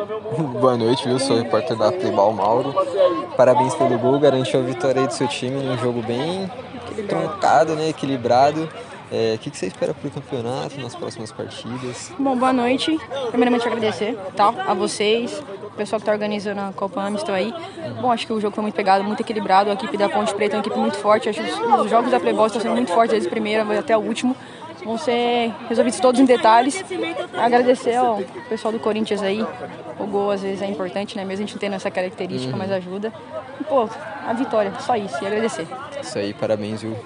Boa noite, viu? Sou repórter da Playball Mauro. Parabéns pelo gol, garantiu a vitória aí do seu time num jogo bem truncado, né? Equilibrado. É, o que, que você espera para o campeonato, nas próximas partidas? Bom, boa noite. Primeiramente agradecer tá, a vocês, o pessoal que está organizando a Copa Amistel aí. Bom, acho que o jogo foi muito pegado, muito equilibrado. A equipe da Ponte Preta é uma equipe muito forte. Acho que os jogos da Playball estão sendo muito fortes desde o primeiro até o último. Vão ser resolvidos todos em detalhes. Agradecer ao pessoal do Corinthians aí. O gol às vezes é importante, né? Mesmo a gente não tendo essa característica, mas ajuda. E, pô, a vitória, só isso. E agradecer. Isso aí, parabéns, viu?